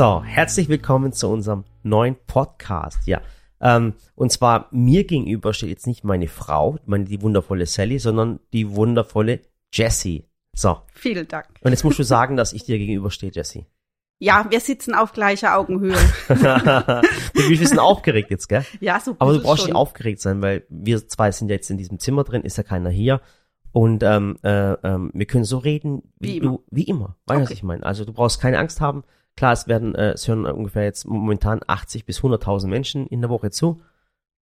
So, herzlich willkommen zu unserem neuen Podcast. Ja, ähm, und zwar mir gegenüber steht jetzt nicht meine Frau, meine die wundervolle Sally, sondern die wundervolle Jessie. So. Vielen Dank. Und jetzt musst du sagen, dass ich dir gegenüberstehe, Jessie. Ja, wir sitzen auf gleicher Augenhöhe. ein bisschen aufgeregt jetzt, gell? Ja, so Aber du brauchst nicht aufgeregt sein, weil wir zwei sind ja jetzt in diesem Zimmer drin, ist ja keiner hier. Und ähm, äh, ähm, wir können so reden, wie, wie du, immer. wie immer. Weißt du, okay. was ich meine? Also du brauchst keine Angst haben. Klar, es werden, äh, es hören ungefähr jetzt momentan 80 bis 100.000 Menschen in der Woche zu.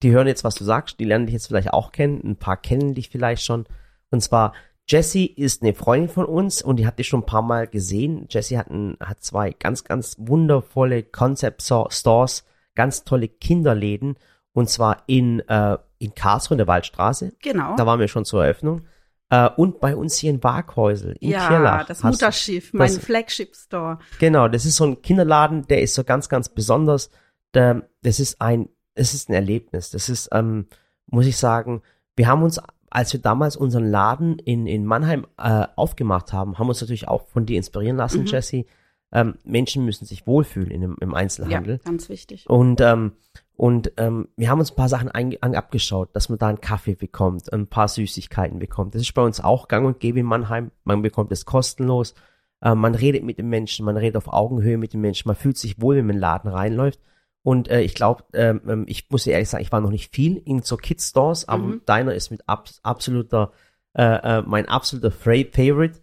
Die hören jetzt, was du sagst, die lernen dich jetzt vielleicht auch kennen, ein paar kennen dich vielleicht schon. Und zwar, Jessie ist eine Freundin von uns und die habt ihr schon ein paar Mal gesehen. Jessie hat, ein, hat zwei ganz, ganz wundervolle Concept Stores, ganz tolle Kinderläden und zwar in, äh, in Karlsruhe in der Waldstraße. Genau. Da waren wir schon zur Eröffnung. Äh, und bei uns hier in Waghäusel, in ja, Kirlach. das Mutterschiff, mein Flagship-Store. Genau, das ist so ein Kinderladen, der ist so ganz, ganz besonders. Der, das ist ein, es ist ein Erlebnis. Das ist, ähm, muss ich sagen, wir haben uns, als wir damals unseren Laden in, in Mannheim äh, aufgemacht haben, haben uns natürlich auch von dir inspirieren lassen, mhm. Jesse. Ähm, Menschen müssen sich wohlfühlen in, im Einzelhandel. Ja, ganz wichtig. Und ähm, und ähm, wir haben uns ein paar Sachen abgeschaut, dass man da einen Kaffee bekommt, ein paar Süßigkeiten bekommt. Das ist bei uns auch gang und gäbe in Mannheim. Man bekommt es kostenlos. Äh, man redet mit den Menschen, man redet auf Augenhöhe mit den Menschen, man fühlt sich wohl, wenn man in den Laden reinläuft. Und äh, ich glaube, ähm, ähm, ich muss ehrlich sagen, ich war noch nicht viel in so Kids Stores, aber mhm. deiner ist mit ab, absoluter, äh, äh, mein absoluter Favorite.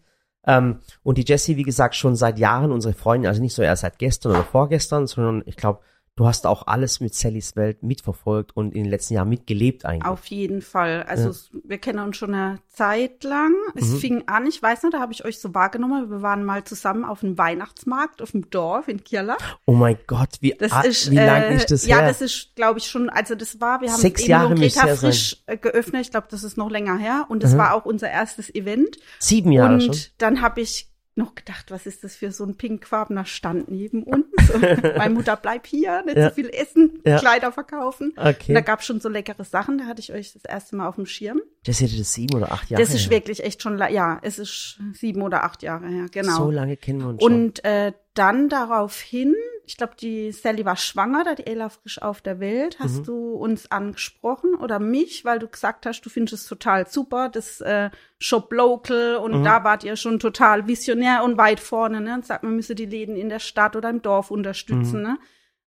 Ähm, und die Jessie, wie gesagt, schon seit Jahren unsere Freundin, also nicht so erst seit gestern oder vorgestern, sondern ich glaube, du hast auch alles mit Sallys Welt mitverfolgt und in den letzten Jahren mitgelebt eigentlich. Auf jeden Fall. Also ja. wir kennen uns schon eine Zeit lang. Es mhm. fing an, ich weiß nicht, da habe ich euch so wahrgenommen. Wir waren mal zusammen auf einem Weihnachtsmarkt auf dem Dorf in Kirlach. Oh mein Gott, wie, das ist, wie lang äh, ist das ja, her? Ja, das ist, glaube ich, schon, also das war, wir haben Sechs Jahre Greta frisch sein. Äh, geöffnet. Ich glaube, das ist noch länger her. Und das mhm. war auch unser erstes Event. Sieben Jahre und schon. Und dann habe ich noch gedacht, was ist das für so ein pinkfarbener Stand neben uns? Meine Mutter, bleib hier, nicht ja. so viel essen, ja. Kleider verkaufen. Okay. Und da gab es schon so leckere Sachen, da hatte ich euch das erste Mal auf dem Schirm. Das hätte das sieben oder acht Jahre Das ist her. wirklich echt schon, ja, es ist sieben oder acht Jahre her, genau. So lange kennen wir uns schon. Und äh, dann daraufhin ich glaube, die Sally war schwanger, da die Ella frisch auf der Welt. Hast mhm. du uns angesprochen oder mich, weil du gesagt hast, du findest es total super, das äh, Shop Local und mhm. da wart ihr schon total visionär und weit vorne, ne? Und sagt, man müsse die Läden in der Stadt oder im Dorf unterstützen, mhm. ne?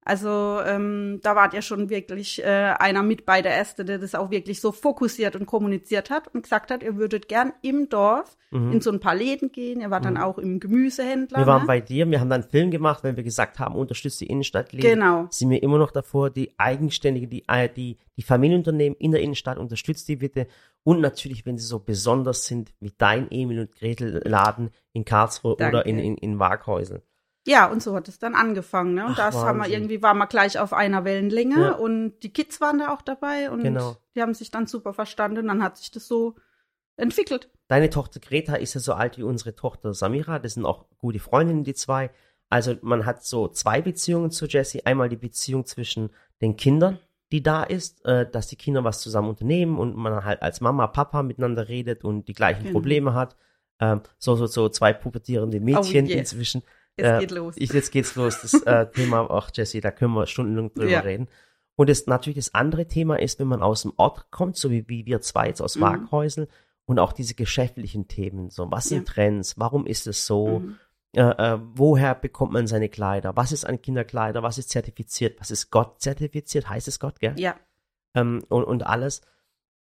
Also ähm, da wart ihr schon wirklich äh, einer mit bei der Erste, der das auch wirklich so fokussiert und kommuniziert hat und gesagt hat, ihr würdet gern im Dorf mhm. in so ein paar Läden gehen. Ihr wart mhm. dann auch im Gemüsehändler. Wir waren ne? bei dir, wir haben dann einen Film gemacht, weil wir gesagt haben, unterstützt die Innenstadtläden. Genau. Sind wir immer noch davor, die eigenständige, die, äh, die, die Familienunternehmen in der Innenstadt, unterstützt die bitte. Und natürlich, wenn sie so besonders sind wie dein Emil und Gretel Laden in Karlsruhe Danke. oder in, in, in Waghäusel. Ja, und so hat es dann angefangen. Ne? Und Ach, das Wahnsinn. haben wir irgendwie, waren wir gleich auf einer Wellenlänge ja. und die Kids waren da auch dabei und genau. die haben sich dann super verstanden. Und dann hat sich das so entwickelt. Deine Tochter Greta ist ja so alt wie unsere Tochter Samira. Das sind auch gute Freundinnen, die zwei. Also man hat so zwei Beziehungen zu Jessie. Einmal die Beziehung zwischen den Kindern, die da ist, äh, dass die Kinder was zusammen unternehmen und man halt als Mama, Papa miteinander redet und die gleichen genau. Probleme hat. Ähm, so, so, so zwei pubertierende Mädchen oh, yeah. inzwischen. Es äh, geht los. Ich, jetzt geht's los. Das äh, Thema, ach Jesse, da können wir stundenlang drüber ja. reden. Und das natürlich das andere Thema ist, wenn man aus dem Ort kommt, so wie, wie wir zwei jetzt aus mhm. Waghäusel, und auch diese geschäftlichen Themen, so was sind ja. Trends, warum ist es so, mhm. äh, äh, woher bekommt man seine Kleider, was ist ein Kinderkleider, was ist zertifiziert, was ist Gott zertifiziert, heißt es Gott, gell? Ja. Ähm, und, und alles.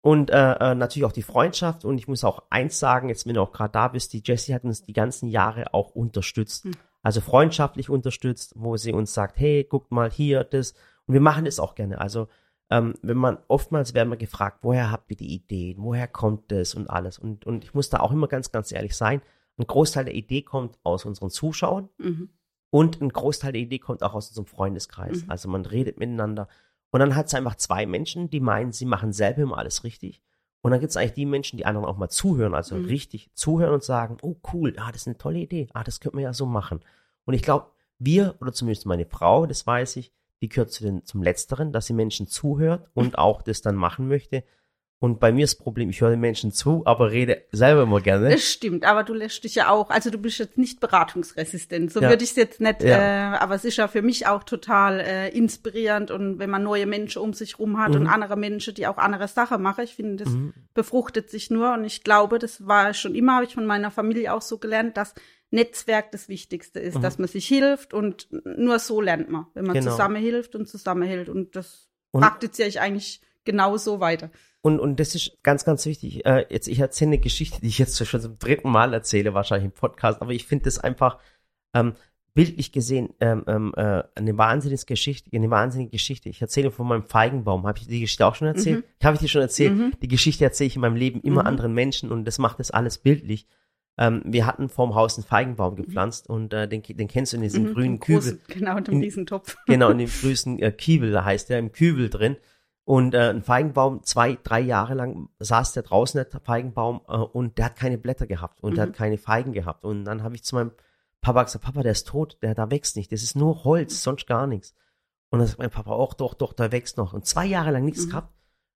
Und äh, äh, natürlich auch die Freundschaft. Und ich muss auch eins sagen, jetzt wenn du auch gerade da bist, die Jessie hat uns die ganzen Jahre auch unterstützt. Mhm also freundschaftlich unterstützt, wo sie uns sagt, hey, guckt mal hier, das. Und wir machen das auch gerne. Also, ähm, wenn man, oftmals werden wir gefragt, woher habt ihr die Ideen, woher kommt das und alles. Und, und ich muss da auch immer ganz, ganz ehrlich sein, ein Großteil der Idee kommt aus unseren Zuschauern mhm. und ein Großteil der Idee kommt auch aus unserem Freundeskreis. Mhm. Also man redet miteinander. Und dann hat es einfach zwei Menschen, die meinen, sie machen selber immer alles richtig. Und dann gibt es eigentlich die Menschen, die anderen auch mal zuhören, also mhm. richtig zuhören und sagen, oh cool, ah, das ist eine tolle Idee, ah, das könnte man ja so machen. Und ich glaube, wir, oder zumindest meine Frau, das weiß ich, die gehört zu den, zum Letzteren, dass sie Menschen zuhört und auch das dann machen möchte. Und bei mir ist das Problem, ich höre den Menschen zu, aber rede selber immer gerne. Das stimmt, aber du lässt dich ja auch, also du bist jetzt nicht beratungsresistent, so Ja. würde ich es jetzt nicht, Ja. äh, aber es ist ja für mich auch total äh, inspirierend und wenn man neue Menschen um sich rum hat Mhm. und andere Menschen, die auch andere Sachen machen, ich finde, das befruchtet sich nur und ich glaube, das war schon immer, habe ich von meiner Familie auch so gelernt, dass Netzwerk das Wichtigste ist, dass man sich hilft und nur so lernt man, wenn man Mhm. Genau. zusammen hilft und zusammenhält und das Und- praktiziere ich eigentlich genau so weiter. Und, und das ist ganz, ganz wichtig. Äh, jetzt, ich erzähle eine Geschichte, die ich jetzt schon zum dritten Mal erzähle, wahrscheinlich im Podcast, aber ich finde das einfach ähm, bildlich gesehen ähm, ähm, äh, eine wahnsinnige Geschichte, eine wahnsinnige Geschichte. Ich erzähle von meinem Feigenbaum. Habe ich die Geschichte auch schon erzählt? Habe ich die schon erzählt? Die Geschichte erzähle ich in meinem Leben immer Mhm. anderen Menschen und das macht das alles bildlich. Ähm, wir hatten vorm Haus einen Feigenbaum gepflanzt und äh, den, den kennst du in diesem Mhm, grünen Kübel. großen- Genau, in dem In- Riesentopf. Genau, in dem größten äh, Kiebel, da heißt der, im Kübel drin. Und äh, ein Feigenbaum, zwei, drei Jahre lang saß der draußen, der Feigenbaum, äh, und der hat keine Blätter gehabt und der Mhm. hat keine Feigen gehabt. Und dann habe ich zu meinem Papa gesagt, Papa, der ist tot, der da wächst nicht, das ist nur Holz, sonst gar nichts. Und dann sagt mein Papa, auch doch, doch, der wächst noch. Und zwei Jahre lang nichts Mhm. gehabt.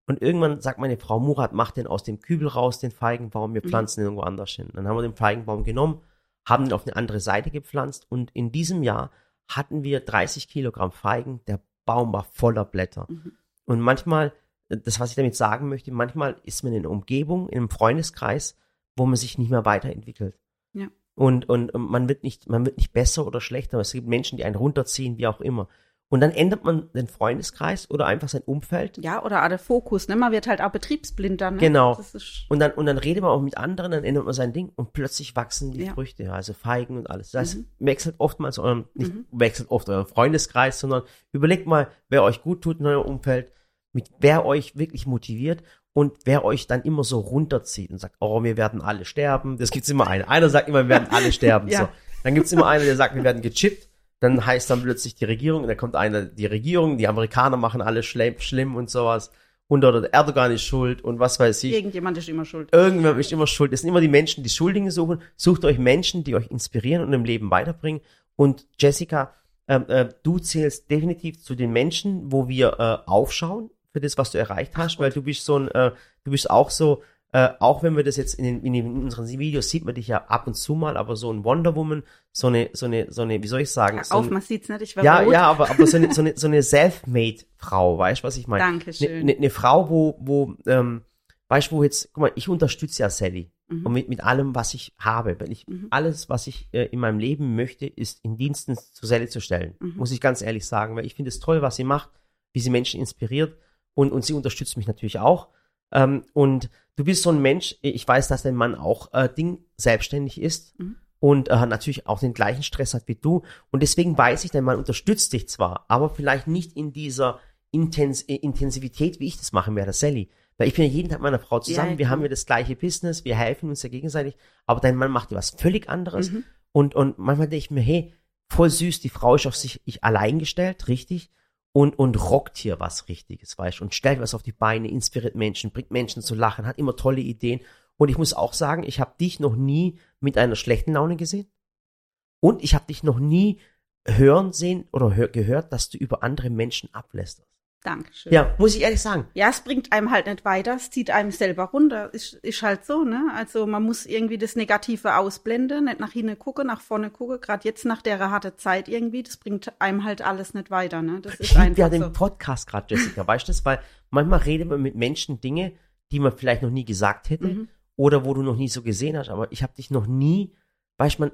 Und irgendwann sagt meine Frau Murat, mach den aus dem Kübel raus, den Feigenbaum, wir Mhm. pflanzen den irgendwo anders hin. Dann haben wir den Feigenbaum genommen, haben ihn auf eine andere Seite gepflanzt und in diesem Jahr hatten wir 30 Kilogramm Feigen, der Baum war voller Blätter. Mhm. Und manchmal, das was ich damit sagen möchte, manchmal ist man in einer Umgebung, in einem Freundeskreis, wo man sich nicht mehr weiterentwickelt. Ja. Und, und man wird nicht, man wird nicht besser oder schlechter. Es gibt Menschen, die einen runterziehen, wie auch immer. Und dann ändert man den Freundeskreis oder einfach sein Umfeld. Ja, oder auch der Fokus, ne? Man wird halt auch betriebsblind dann, ne? Genau. Und dann, und dann redet man auch mit anderen, dann ändert man sein Ding und plötzlich wachsen die Ja. Früchte, also Feigen und alles. Das heißt, Mhm. wechselt oftmals euren, nicht Mhm. wechselt oft euren Freundeskreis, sondern überlegt mal, wer euch gut tut in eurem Umfeld, mit wer euch wirklich motiviert und wer euch dann immer so runterzieht und sagt, oh, wir werden alle sterben. Das gibt's immer einen. Einer sagt immer, wir werden alle sterben. Ja. so. Dann gibt's immer einen, der sagt, wir werden gechippt. Dann heißt dann plötzlich die Regierung, und dann kommt einer, die Regierung, die Amerikaner machen alles schlimm, schlimm und sowas. Und oder der Erdogan ist schuld und was weiß ich. irgendjemand ist immer schuld. Irgendwer ist immer schuld. Es sind immer die Menschen, die Schuldigen suchen. Sucht euch Menschen, die euch inspirieren und im Leben weiterbringen. Und Jessica, ähm, äh, du zählst definitiv zu den Menschen, wo wir äh, aufschauen für das, was du erreicht hast, weil du bist so ein, äh, du bist auch so, äh, auch wenn wir das jetzt in, den, in, den, in unseren Videos sieht man dich ja ab und zu mal, aber so ein Wonder Woman, so eine, so eine, so eine, wie soll ich sagen? so Auf, ein, man sieht's nicht, ich war ja, rot. ja, aber, aber so eine, so eine, so eine Self-Made-Frau, weißt du, was ich meine? Dankeschön. Eine ne, ne Frau, wo, wo, ähm, weißt du, wo jetzt, guck mal, ich unterstütze ja Sally. Mhm. Und mit, mit allem, was ich habe. Wenn ich, Mhm. alles, was ich äh, in meinem Leben möchte, ist in Diensten zu Sally zu stellen. Mhm. Muss ich ganz ehrlich sagen, weil ich finde es toll, was sie macht, wie sie Menschen inspiriert und, und sie unterstützt mich natürlich auch. Ähm, und du bist so ein Mensch, ich weiß, dass dein Mann auch äh, Ding selbstständig ist Mhm. und äh, natürlich auch den gleichen Stress hat wie du. Und deswegen weiß ich, dein Mann unterstützt dich zwar, aber vielleicht nicht in dieser Intens äh, Intensivität, wie ich das machen werde, Sally. Weil ich bin ja jeden Tag mit meiner Frau zusammen, Ja, wir haben ja das gleiche Business, wir helfen uns ja gegenseitig, aber dein Mann macht ja was völlig anderes. Mhm. Und, und manchmal denke ich mir, hey, voll süß, die Frau ist auf sich ich allein gestellt, richtig, und, und rockt hier was Richtiges, weißt du, und stellt was auf die Beine, inspiriert Menschen, bringt Menschen zu lachen, hat immer tolle Ideen. Und ich muss auch sagen, ich habe dich noch nie mit einer schlechten Laune gesehen. Und ich habe dich noch nie hören sehen oder hör, gehört, dass du über andere Menschen ablässt. Dankeschön. Ja, muss ich ehrlich sagen. Ja, es bringt einem halt nicht weiter, es zieht einem selber runter. Ist, ist halt so, ne? Also man muss irgendwie das Negative ausblenden, nicht nach hinten gucken, nach vorne gucken. Gerade jetzt nach der harte Zeit irgendwie, das bringt einem halt alles nicht weiter, ne? Das ist liebe ja einfach den so. Podcast gerade, Jessica, weißt du das? Weil manchmal redet man mit Menschen Dinge, die man vielleicht noch nie gesagt hätte Mhm. oder wo du noch nie so gesehen hast. Aber ich habe dich noch nie, weißt du, man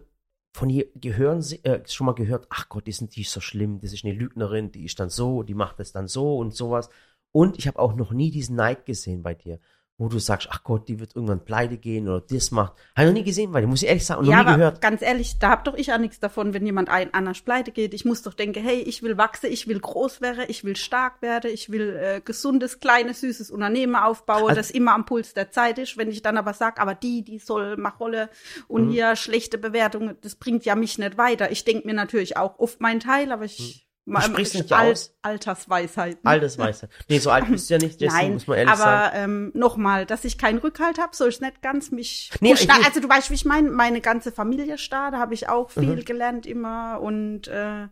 von ihr gehören, sie- äh, schon mal gehört, ach Gott, die, sind, die ist so schlimm, das ist eine Lügnerin, die ist dann so, die macht das dann so und sowas. Und ich habe auch noch nie diesen Neid gesehen bei dir, wo du sagst, ach Gott, die wird irgendwann pleite gehen oder das macht. Habe ich noch nie gesehen bei dir, muss ich ehrlich sagen, und Ja, noch nie aber gehört. ganz ehrlich, da hab doch ich auch nichts davon, wenn jemand ein anders pleite geht. Ich muss doch denken, hey, ich will wachsen, ich will groß werden, ich will stark werden, ich will äh, gesundes, kleines, süßes Unternehmen aufbauen, Also- das immer am Puls der Zeit ist. Wenn ich dann aber sag, aber die, die soll mach Rolle und Mhm. hier schlechte Bewertungen, das bringt ja mich nicht weiter. Ich denk mir natürlich auch oft meinen Teil, aber ich Mhm. sprichst ich- nicht aus. Altersweisheit. ne? Altersweise. Nee, so alt bist du ja nicht, Jessie, Nein, muss man ehrlich aber sagen. ähm, nochmal, dass ich keinen Rückhalt habe, so ist nicht ganz mich. Nee, ich also du weißt, wie ich meine, meine ganze Familie ist da, habe ich auch viel Mhm. gelernt immer und äh,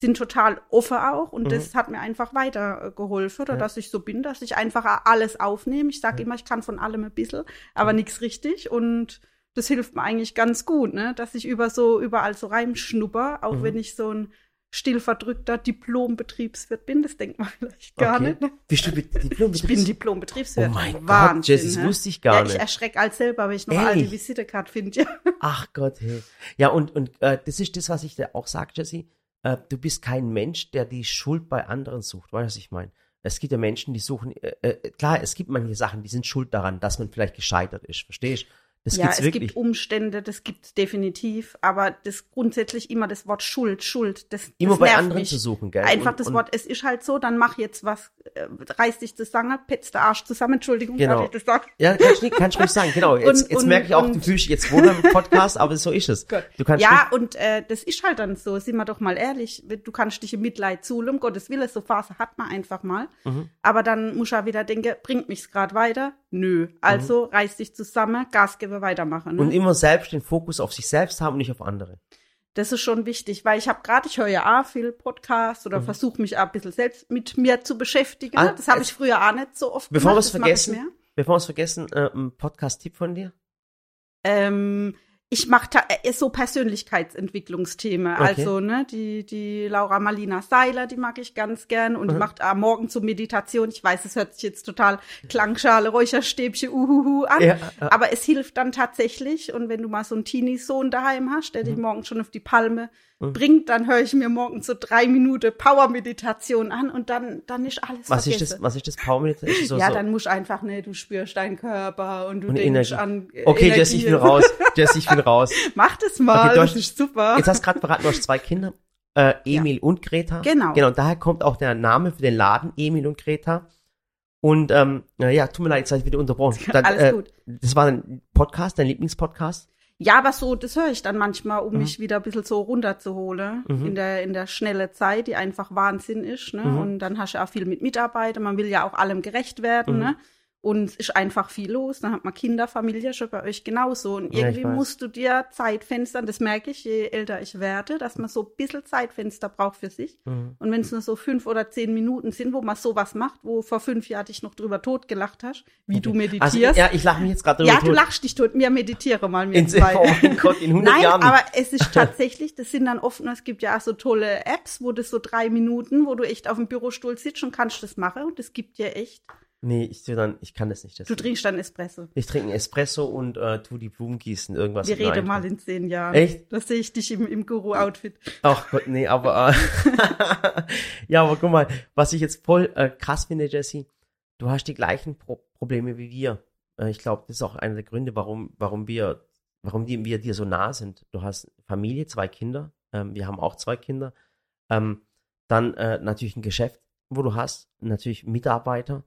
sind total offen auch und mhm. das hat mir einfach weitergeholfen, oder ja. dass ich so bin, dass ich einfach alles aufnehme. Ich sage ja. immer, ich kann von allem ein bisschen, aber nichts richtig und das hilft mir eigentlich ganz gut, ne? dass ich über so überall so reinschnupper, auch mhm. wenn ich so ein stillverdrückter Diplom-Betriebswirt bin. Das denkt man vielleicht gar okay. nicht. Ne? Bist du Diplom Ich bin Diplom-Betriebswirt. Oh mein Wahnsinn, Gott, Jess, das wusste ich gar ja, nicht. Ich erschrecke als selber, wenn ich noch Ey. alte Visitekarte finde. Ja. Ach Gott, hey. Ja, und, und äh, das ist das, was ich dir auch sage, Jesse. Äh, du bist kein Mensch, der die Schuld bei anderen sucht. Weißt du, was ich meine? Es gibt ja Menschen, die suchen, äh, äh, klar, es gibt manche Sachen, die sind schuld daran, dass man vielleicht gescheitert ist, verstehst du? Das ja, es wirklich. gibt Umstände, das gibt definitiv, aber das grundsätzlich immer das Wort Schuld, Schuld, das immer das bei anderen mich. zu suchen, gell? Einfach und, das und Wort, es ist halt so, dann mach jetzt was, äh, reiß dich zusammen, petz der Arsch zusammen, Entschuldigung, genau. ich das sagen? Ja, kannst du kann ruhig sagen, genau. Jetzt, und, jetzt merke ich auch, du fühlst jetzt wohl im Podcast, aber so ist es. Du kannst ja, und äh, das ist halt dann so, sind wir doch mal ehrlich, du kannst dich im Mitleid zuhlen, um Gottes Willen, so Phase hat man einfach mal, mhm. aber dann muss er wieder denken, bringt mich's gerade weiter? Nö. Also mhm. reiß dich zusammen, Gasgeber weitermachen. Ne? Und immer selbst den Fokus auf sich selbst haben und nicht auf andere. Das ist schon wichtig, weil ich habe gerade, ich höre ja auch viel Podcasts oder mhm. versuche mich auch ein bisschen selbst mit mir zu beschäftigen. Ah, das habe ich früher auch nicht so oft bevor gemacht. Bevor wir es vergessen, bevor wir es vergessen, äh, ein Podcast-Tipp von dir? Ähm, ich mache äh, so Persönlichkeitsentwicklungsthemen. Okay. Also, ne, die, die Laura Malina Seiler, die mag ich ganz gern und mhm. die macht am Morgen zur Meditation. Ich weiß, es hört sich jetzt total Klangschale, Räucherstäbchen, uhuhu an. Ja, ja. Aber es hilft dann tatsächlich. Und wenn du mal so einen Teenie-Sohn daheim hast, der mhm. dich morgen schon auf die Palme. Bringt, dann höre ich mir morgen so drei Minuten Power-Meditation an und dann, dann ist alles was vergessen. Ist das, was ist das Power-Meditation? So, ja, so. dann musst du einfach, ne, du spürst deinen Körper und du und denkst Energie. an äh, Okay, Jess, ich will raus. Jess, ich will raus. Mach das mal, okay, das ist super. Jetzt hast du gerade verraten, du hast zwei Kinder, äh, Emil ja. und Greta. Genau. Genau, daher kommt auch der Name für den Laden, Emil und Greta. Und ähm, ja, tut mir leid, jetzt habe ich wieder unterbrochen. Dann, Alles äh, gut. Das war ein Podcast, dein Lieblingspodcast? Ja, aber so, das höre ich dann manchmal, um mhm. mich wieder ein bisschen so runterzuholen mhm. in der, in der schnelle Zeit, die einfach Wahnsinn ist, ne? Mhm. Und dann hast du auch viel mit Mitarbeitern, man will ja auch allem gerecht werden, mhm. ne? Und es ist einfach viel los. Dann hat man Kinder, Familie, schon bei euch genauso. Und irgendwie ja, musst du dir Zeitfenster, das merke ich, je älter ich werde, dass man so ein bisschen Zeitfenster braucht für sich. Mhm. Und wenn es nur so fünf oder zehn Minuten sind, wo man sowas macht, wo vor fünf Jahren dich noch drüber totgelacht hast, wie okay. du meditierst. Also, ja, ich lache mich jetzt gerade drüber Ja, du lachst dich tot. Mir meditiere mal mit in, zwei. Oh mein Gott, in 100 Nein, Jahren. aber es ist tatsächlich, das sind dann oft, es gibt ja auch so tolle Apps, wo das so drei Minuten, wo du echt auf dem Bürostuhl sitzt und kannst das machen. Und das gibt dir echt Nee, ich dann, ich kann das nicht. Du trinkst dann Espresso. Ich trinke einen Espresso und äh, tu die Blumen gießen, irgendwas. Wir reden mal in zehn Jahren. Echt? Da sehe ich dich im, im Guru-Outfit. Ach Gott, nee, aber äh, ja, aber guck mal, was ich jetzt voll äh, krass finde, Jesse, du hast die gleichen Pro Probleme wie wir. Äh, ich glaube, das ist auch einer der Gründe, warum, warum wir, warum die, wir dir so nah sind. Du hast Familie, zwei Kinder, ähm, wir haben auch zwei Kinder, ähm, dann äh, natürlich ein Geschäft, wo du hast, natürlich Mitarbeiter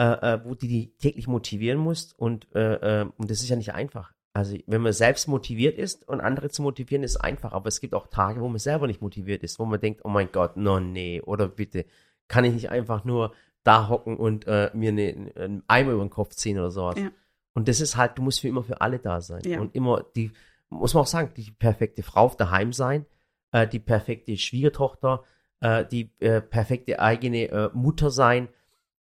äh, äh, wo du die täglich motivieren musst und, äh, äh, und das ist ja nicht einfach. Also wenn man selbst motiviert ist und andere zu motivieren, ist einfach, aber es gibt auch Tage, wo man selber nicht motiviert ist, wo man denkt, oh mein Gott, no nee, oder bitte, kann ich nicht einfach nur da hocken und äh, mir eine, einen Eimer über den Kopf ziehen oder sowas. Ja. Und das ist halt, du musst für immer für alle da sein. Ja. Und immer die, muss man auch sagen, die perfekte Frau auf daheim sein, äh, die perfekte Schwiegertochter, äh, die äh, perfekte eigene Mutter sein,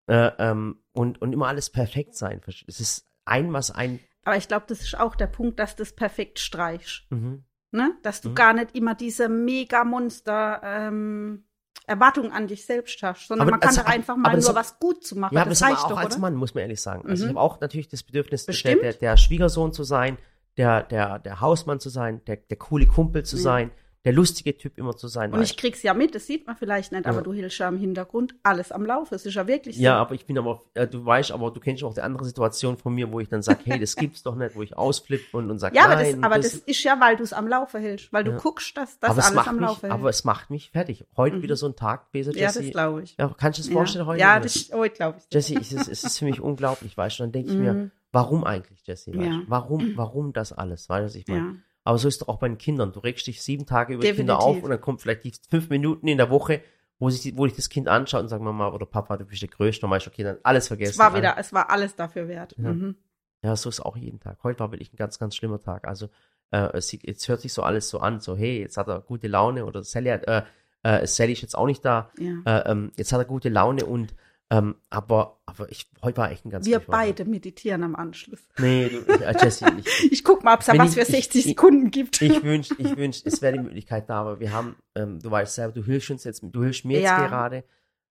äh, ähm, und, und immer alles perfekt sein. Es ist ein, was ein. Aber ich glaube, das ist auch der Punkt, dass du das perfekt streichst. Mhm. Ne? Dass du mhm. gar nicht immer diese Mega-Monster ähm, Erwartungen an dich selbst hast, sondern aber man kann doch einfach mal nur was gut zu machen. Ja, aber das, das reicht auch doch, als oder? Mann, muss man ehrlich sagen. Also mhm. ich habe auch natürlich das Bedürfnis, der, der, der, Schwiegersohn zu sein, der, der, der Hausmann zu sein, der, der coole Kumpel zu sein, der lustige Typ immer zu sein. Und ich krieg's ja mit, das sieht man vielleicht nicht, ja. aber du hältst ja im Hintergrund alles am Laufe. Es ist ja wirklich so. Ja, aber ich bin aber, äh, du weißt, aber du kennst auch die andere Situation von mir, wo ich dann sage, hey, das gibt's doch nicht, wo ich ausflippe und, und sage, ja, aber nein. Das, aber das, das ist ja, weil du es am Laufe hältst, weil du ja. guckst, dass das alles am Laufe hält. Aber es macht mich fertig. Heute mhm. wieder so ein Tag, Besa, Jesse. Ja, das glaube ich. Ja, kannst du das vorstellen ja. heute? Ja, das, heute glaube ich. Jesse, es ist, es ist für mich unglaublich, weißt du, dann denke ich mir, mhm. warum eigentlich, Jesse? Ja. Warum, warum das alles? Weißt du, ich meine? Aber so ist es auch bei den Kindern. Du regst dich sieben Tage über Definitiv. die Kinder auf und dann kommt vielleicht die fünf Minuten in der Woche, wo, sich, wo ich das Kind anschaue und sage, Mama oder Papa, du bist der Größte. Und weißt, okay, dann alles vergessen. Es war wieder, es war alles dafür wert. Ja. Mhm. ja, so ist auch jeden Tag. Heute war wirklich ein ganz, ganz schlimmer Tag. Also, äh, es, jetzt hört sich so alles so an, so, hey, jetzt hat er gute Laune oder Sally hat, äh, Äh, Sally ist jetzt auch nicht da. Ja. Äh, ähm, jetzt hat er gute Laune und ähm, aber, aber ich, heute war echt ein ganz Wir beide meditieren am Anschluss. Nee, du, äh, Jessie, ich, Ich guck mal, ob es da was für ich- 60 ich- Sekunden gibt. ich wünsch, ich wünsch, es wäre die Möglichkeit da, aber wir haben, ähm, du weißt selber, du hilfst uns jetzt, du hilfst mir Ja. jetzt gerade.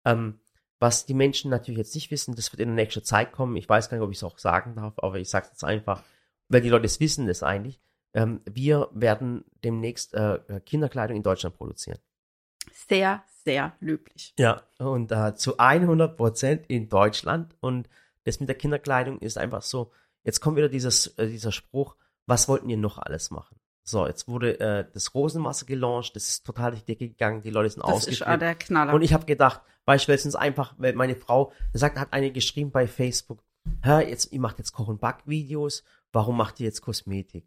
Ähm, was die Menschen natürlich jetzt nicht wissen, das wird in der nächsten Zeit kommen. Ich weiß gar nicht, ob ich es auch sagen darf, aber ich sage es jetzt einfach, weil die Leute es wissen, das eigentlich. Ähm, wir werden demnächst äh, Kinderkleidung in Deutschland produzieren. Sehr, sehr löblich. Ja. Und äh, zu 100 Prozent in Deutschland. Und das mit der Kinderkleidung ist einfach so, jetzt kommt wieder dieses, äh, dieser Spruch, was wollten ihr noch alles machen? So, jetzt wurde äh, das Rosenwasser gelauncht, das ist total durch die Decke gegangen, die Leute sind Das der Knaller. Und ich habe gedacht, beispielsweise einfach, weil meine Frau, sagt, hat eine geschrieben bei Facebook, hä, jetzt, ihr macht jetzt Koch- und Backvideos, warum macht ihr jetzt Kosmetik?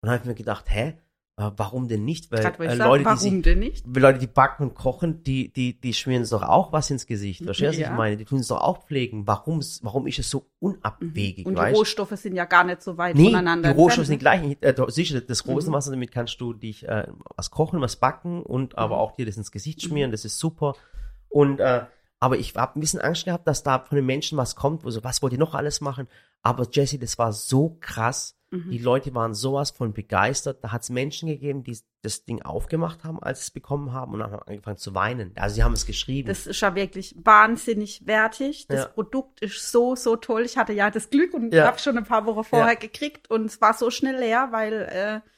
Und dann habe ich mir gedacht, hä, äh, warum denn nicht? Weil äh, sag, Leute, die warum sich, denn nicht? Leute, die backen und kochen, die, die, die schmieren es doch auch was ins Gesicht. Verstehst du, was Ja. ich meine? Die tun es doch auch pflegen. Warum, warum ist es so unabwegig, Mhm. Und die weißt? Rohstoffe sind ja gar nicht so weit Nee, voneinander die Rohstoffe sind die gleichen. Äh, sicher, das Mhm. Rosenwasser, damit kannst du dich äh, was kochen, was backen und aber Mhm. auch dir das ins Gesicht schmieren, das ist super. Und äh, aber ich habe ein bisschen Angst gehabt, dass da von den Menschen was kommt, wo so, was wollt ihr noch alles machen? Aber Jesse, das war so krass. Mhm. Die Leute waren sowas von begeistert. Da hat es Menschen gegeben, die das Ding aufgemacht haben, als sie es bekommen haben und dann haben angefangen zu weinen. Also sie haben es geschrieben. Das ist ja wirklich wahnsinnig wertig. Das Ja. Produkt ist so, so toll. Ich hatte ja das Glück und Ja. habe schon ein paar Wochen vorher gekriegt und es war so schnell leer, weil äh,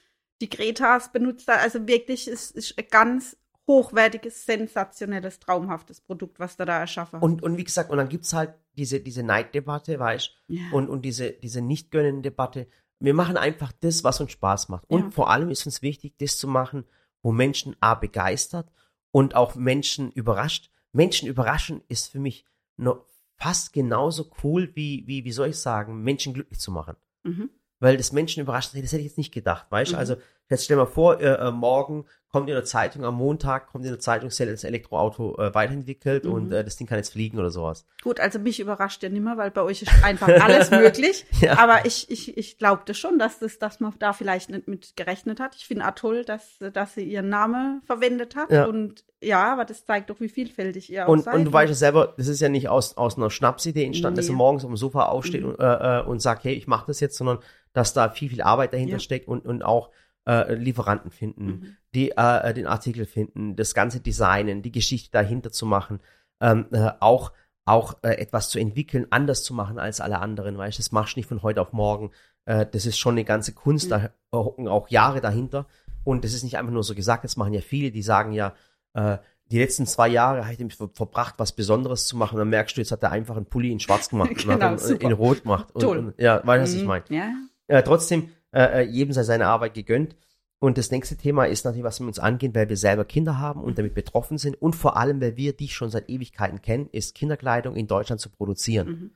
die Gretas benutzt hat. Also wirklich, es ist ein ganz hochwertiges, sensationelles, traumhaftes Produkt, was du da erschaffen. Und, und wie gesagt, und dann gibt's halt diese, diese Neiddebatte, weißt Ja. und, und diese, diese Nicht-Gönnen-Debatte. Wir machen einfach das, was uns Spaß macht. Und Ja. vor allem ist uns wichtig, das zu machen, wo Menschen A begeistert und auch Menschen überrascht. Menschen überraschen ist für mich noch fast genauso cool wie, wie, wie soll ich sagen, Menschen glücklich zu machen. Mhm. Weil das Menschen überrascht, das hätte ich jetzt nicht gedacht, weißt du? Mhm. Also, jetzt stell mal vor, äh, äh, morgen kommt in der Zeitung, am Montag kommt in der Zeitung, Cell das Elektroauto äh, weiterentwickelt Mhm. und äh, das Ding kann jetzt fliegen oder sowas. Gut, also mich überrascht ja nimmer, weil bei euch ist einfach alles möglich. Ja. Aber ich, ich, ich glaubte schon, dass das, dass man da vielleicht nicht mit gerechnet hat. Ich finde auch toll, dass, dass sie ihren Namen verwendet hat. Ja. Und ja, aber das zeigt doch, wie vielfältig ihr auch Und, seid. und du weißt ja selber, das ist ja nicht aus, aus einer Schnapsidee entstanden, dass Nee. er morgens auf dem Sofa aufsteht Mhm. und, äh, äh, und sagt, hey, ich mache das jetzt, sondern dass da viel, viel Arbeit dahinter Ja. steckt und, und auch äh, Lieferanten finden, Mhm. die äh, den Artikel finden, das ganze Designen, die Geschichte dahinter zu machen, ähm, äh, auch auch äh, etwas zu entwickeln, anders zu machen als alle anderen, weißt du, das machst du nicht von heute auf morgen. Äh, das ist schon eine ganze Kunst, Mhm. da hocken auch Jahre dahinter. Und das ist nicht einfach nur so gesagt, das machen ja viele, die sagen ja, äh, die letzten zwei Jahre habe ich ver verbracht, was Besonderes zu machen. Und dann merkst du, jetzt hat er einfach einen Pulli in schwarz gemacht und Genau, hat ihn super. in rot gemacht. Und. Und, ja, weißt du, was ich Mhm. meine? Ja. Äh, trotzdem, äh, äh, jedem sei seine Arbeit gegönnt. Und das nächste Thema ist natürlich, was wir uns angehen, weil wir selber Kinder haben und damit betroffen sind und vor allem, weil wir dich schon seit Ewigkeiten kennen, ist Kinderkleidung in Deutschland zu produzieren. Mhm.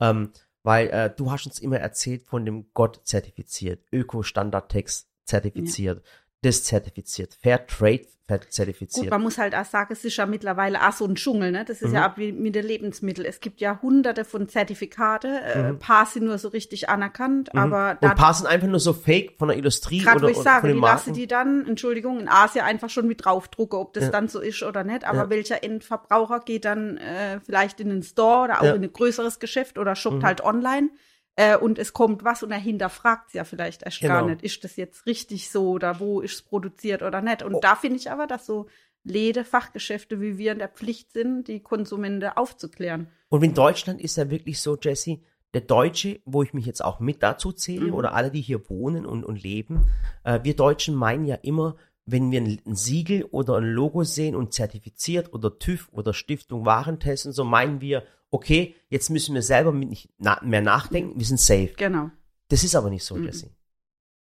Ähm, weil äh, du hast uns immer erzählt von dem Gott zertifiziert, Öko-Standard-Text zertifiziert, das zertifiziert, Fair Trade Gut, zertifiziert. man muss halt auch sagen, es ist ja mittlerweile auch so ein Dschungel, ne? Das ist Mhm. ja ab wie mit den Lebensmitteln. Es gibt ja hunderte von Zertifikate, äh, Mhm. paar sind nur so richtig anerkannt, Mhm. aber da und paar sind einfach nur so fake von der Industrie Gerade oder, wo ich oder sage, von den die Marken. lassen die dann, Entschuldigung, in Asien einfach schon mit draufdrucken, ob das Ja. dann so ist oder nicht. Aber Ja. welcher Endverbraucher geht dann äh, vielleicht in den Store oder auch Ja. in ein größeres Geschäft oder shoppt Mhm. halt online äh, und es kommt was und er hinterfragt ja vielleicht erst gar Genau. nicht, ist das jetzt richtig so oder wo ist es produziert oder nicht. Und Oh. da finde ich aber, dass so Läde, Fachgeschäfte wie wir in der Pflicht sind, die Konsumenten aufzuklären. Und in Deutschland ist ja wirklich so, Jesse, der Deutsche, wo ich mich jetzt auch mit dazu zähle, Mhm. oder alle, die hier wohnen und, und leben, äh, wir Deutschen meinen ja immer, wenn wir ein, ein Siegel oder ein Logo sehen und zertifiziert oder TÜV oder Stiftung Warentest und so, meinen wir, okay, jetzt müssen wir selber nicht mehr nachdenken, wir sind safe. Genau. Das ist aber nicht so, Mhm. Jesse.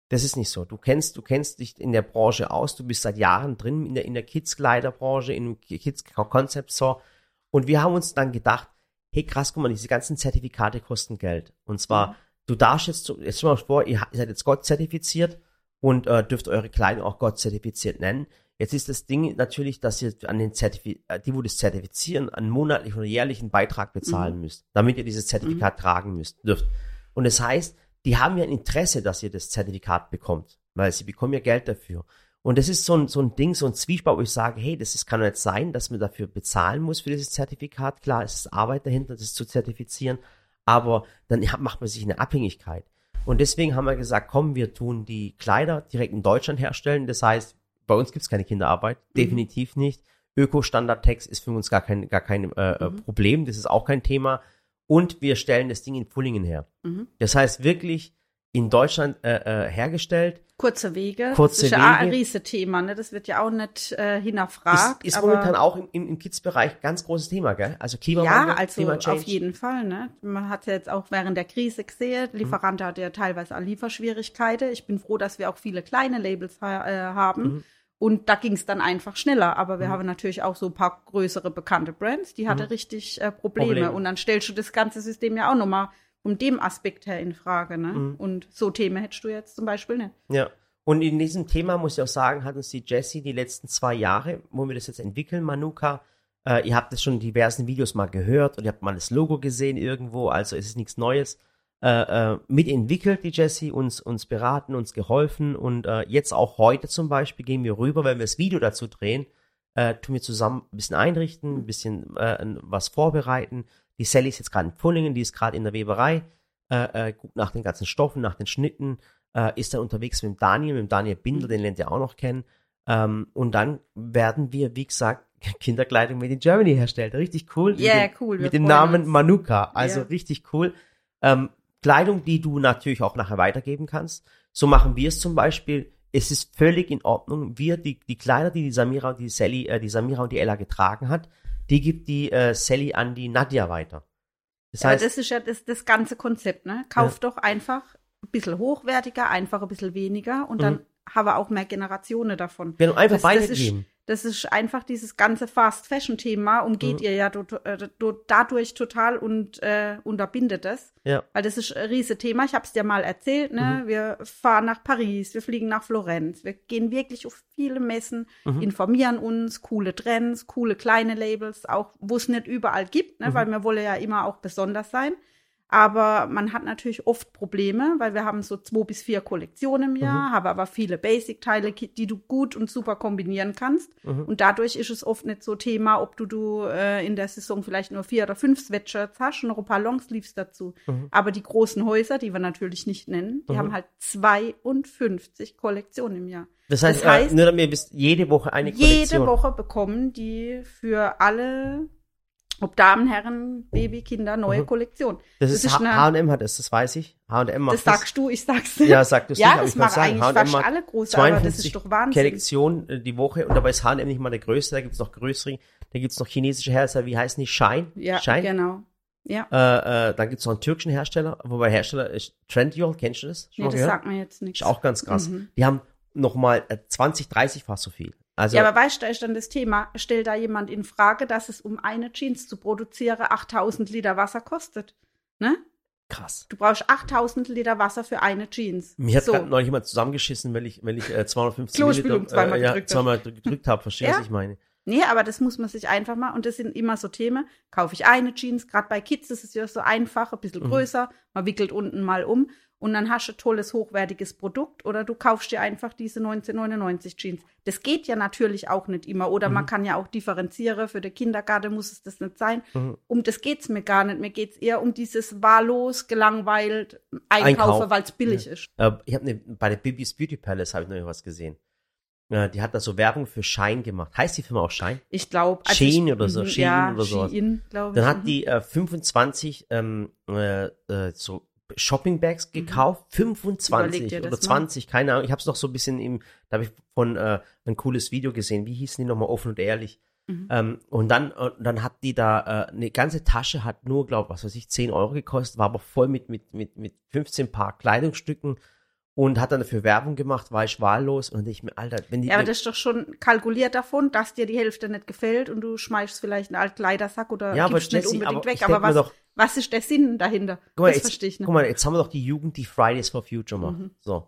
Das ist nicht so. Du kennst, du kennst dich in der Branche aus, du bist seit Jahren drin in der, in der Kids-Kleiderbranche, im Kids Concept Store. Und wir haben uns dann gedacht, hey krass, guck mal, diese ganzen Zertifikate kosten Geld. Und zwar, Mhm. du darfst jetzt, jetzt stell mal vor, ihr, ihr seid jetzt Gott zertifiziert und äh, dürft eure Kleidung auch Gott zertifiziert nennen. Jetzt ist das Ding natürlich, dass ihr an den Zertifi äh, die, wo das zertifizieren, einen monatlichen oder jährlichen Beitrag bezahlen müsst, damit ihr dieses Zertifikat tragen müsst, dürft. Und das heißt, die haben ja ein Interesse, dass ihr das Zertifikat bekommt, weil sie bekommen ja Geld dafür. Und das ist so ein, so ein Ding, so ein Zwiespalt, wo ich sage, hey, das ist, kann doch nicht sein, dass man dafür bezahlen muss für dieses Zertifikat. Klar, es ist Arbeit dahinter, das zu zertifizieren, aber dann macht man sich eine Abhängigkeit. Und deswegen haben wir gesagt, komm, wir tun die Kleider direkt in Deutschland herstellen. Das heißt, bei uns gibt es keine Kinderarbeit, mhm. definitiv nicht. Öko-Standard-Text ist für uns gar kein, gar kein äh, äh, mhm. Problem, das ist auch kein Thema. Und wir stellen das Ding in Pullingen her. Mhm. Das heißt wirklich in Deutschland äh, äh, hergestellt. Kurze Wege. Kurze das ist Wege. ja auch ein Riesenthema, ne? Das wird ja auch nicht äh, hinterfragt. Ist, ist momentan auch im, im, im Kids-Bereich ganz großes Thema, gell? Also Klimawandel, Ja, also auf jeden Fall, ne? Man hat ja jetzt auch während der Krise gesehen, mhm. Lieferant mhm. hat ja teilweise auch Lieferschwierigkeiten. Ich bin froh, dass wir auch viele kleine Labels ha äh, haben. Mhm. Und da ging es dann einfach schneller. Aber wir mhm. haben natürlich auch so ein paar größere bekannte Brands, die hatte mhm. richtig äh, Probleme. Probleme. Und dann stellst du das ganze System ja auch nochmal um dem Aspekt her in Frage. Ne? Mhm. Und so Themen hättest du jetzt zum Beispiel nicht. Ja. Und in diesem Thema muss ich auch sagen, hat uns die Jessie die letzten zwei Jahre, wo wir das jetzt entwickeln, Manuka, äh, ihr habt das schon in diversen Videos mal gehört und ihr habt mal das Logo gesehen irgendwo, also es ist nichts Neues. Äh, äh, mitentwickelt, die Jessie, uns, uns beraten, uns geholfen und äh, jetzt auch heute zum Beispiel gehen wir rüber, wenn wir das Video dazu drehen, äh, tun wir zusammen ein bisschen einrichten, ein bisschen äh, was vorbereiten. Die Sally ist jetzt gerade in Pullingen, die ist gerade in der Weberei, äh, äh, guckt nach den ganzen Stoffen, nach den Schnitten, äh, ist dann unterwegs mit dem Daniel, mit dem Daniel Binder, den lernt ihr auch noch kennen. Ähm, und dann werden wir, wie gesagt, Kinderkleidung Made in Germany herstellt. Richtig cool. Ja, yeah, cool. Mit dem Namen uns. Manuka. Also yeah. richtig cool. Ähm, Kleidung, die du natürlich auch nachher weitergeben kannst. So machen wir es zum Beispiel. Es ist völlig in Ordnung. Wir, die, die Kleider, die die Samira und die Sally, äh, die Samira und die Ella getragen hat, die gibt die äh, Sally an die Nadja weiter. Das ja, heißt, das ist ja das, das ganze Konzept, ne? Kauf ja. doch einfach ein bisschen hochwertiger, einfach ein bisschen weniger und dann mhm. haben wir auch mehr Generationen davon. Genau, einfach das, beide das geben. Das ist einfach dieses ganze Fast-Fashion-Thema, umgeht mhm. ihr ja äh, dadurch total und äh, unterbindet es. Ja. Weil das ist ein riesiges Thema. Ich habe es dir mal erzählt. Ne? Mhm. Wir fahren nach Paris, wir fliegen nach Florenz, wir gehen wirklich auf viele Messen, mhm. informieren uns, coole Trends, coole kleine Labels, auch wo es nicht überall gibt, ne? Mhm. weil wir wollen ja immer auch besonders sein. Aber man hat natürlich oft Probleme, weil wir haben so zwei bis vier Kollektionen im Jahr, mhm. haben aber viele Basic-Teile, die du gut und super kombinieren kannst. Mhm. Und dadurch ist es oft nicht so Thema, ob du, du äh, in der Saison vielleicht nur vier oder fünf Sweatshirts hast und noch ein paar Longsleeves dazu. Mhm. Aber die großen Häuser, die wir natürlich nicht nennen, die mhm. haben halt 52 Kollektionen im Jahr. Das heißt, das heißt äh, nur damit wisst, jede Woche eine Kollektion. Jede Woche bekommen die für alle ob Damen, Herren, Baby, Kinder, neue mhm. Kollektion. Das, das ist, H&M hat es, das weiß ich. H&M macht das. Das sagst du, ich sag's Ja, sag du ja, nicht, das machen eigentlich fast alle große, aber das ist doch Wahnsinn. Kollektion äh, die Woche und dabei ist H&M nicht mal der größte, da gibt's noch größere, da gibt's noch chinesische Hersteller, wie heißen die? Shine? Ja, Shine? genau. Ja. Äh, äh, dann gibt's noch einen türkischen Hersteller, wobei Hersteller ist Trendyol, kennst du das? Schon nee, das gehört? sagt man jetzt nicht. Ist auch ganz krass. Mhm. Die haben nochmal 20, 30 fach so viel. Also, ja, aber weißt du, da ist dann das Thema, stellt da jemand in Frage, dass es um eine Jeans zu produzieren 8000 Liter Wasser kostet? Ne? Krass. Du brauchst 8000 Liter Wasser für eine Jeans. Mich hat so. neulich jemand zusammengeschissen, weil ich, weil ich äh, 250 Milliliter zweimal, äh, ja, gedrückt, zweimal gedrückt habe. Verstehst du, ja? was ich meine? Nee, aber das muss man sich einfach mal, und das sind immer so Themen, kaufe ich eine Jeans, gerade bei Kids ist es ja so einfach, ein bisschen mhm. größer, man wickelt unten mal um und dann hast du ein tolles, hochwertiges Produkt oder du kaufst dir einfach diese 1999 Jeans. Das geht ja natürlich auch nicht immer oder mhm. man kann ja auch differenzieren, für den Kindergarten muss es das nicht sein. Mhm. Um das geht's mir gar nicht, mir geht's eher um dieses wahllos, gelangweilt Einkaufen, Einkauf. weil es billig ja. ist. Äh, ich habe ne, bei der Bibis Beauty Palace habe ich noch was gesehen. Äh, die hat da so Werbung für Shine gemacht. Heißt die Firma auch Shine? Ich glaube. Also Shein oder so, Shein ja, oder so. Shein, Dann hat mhm. die äh, 25 ähm, äh, äh, so Shoppingbags mhm. gekauft, mhm. 25 oder 20, mal. keine Ahnung. Ich habe es noch so ein bisschen im, da habe ich von äh, ein cooles Video gesehen. Wie hießen die nochmal offen und ehrlich? Mhm. Ähm, und dann, und dann hat die da äh, eine ganze Tasche hat nur, glaube was weiß ich, 10 Euro gekostet, war aber voll mit mit mit mit 15 Paar Kleidungsstücken und hat dann dafür Werbung gemacht, war ich wahllos und ich mir, Alter, wenn die. Ja, aber das ist doch schon kalkuliert davon, dass dir die Hälfte nicht gefällt und du schmeißt vielleicht einen Altkleidersack oder ja, gibst nicht unbedingt aber weg. Aber was, doch, was ist der Sinn dahinter? Guck mal, das verstehe ich nicht. Guck mal, jetzt haben wir doch die Jugend, die Fridays for Future macht. Mhm. So.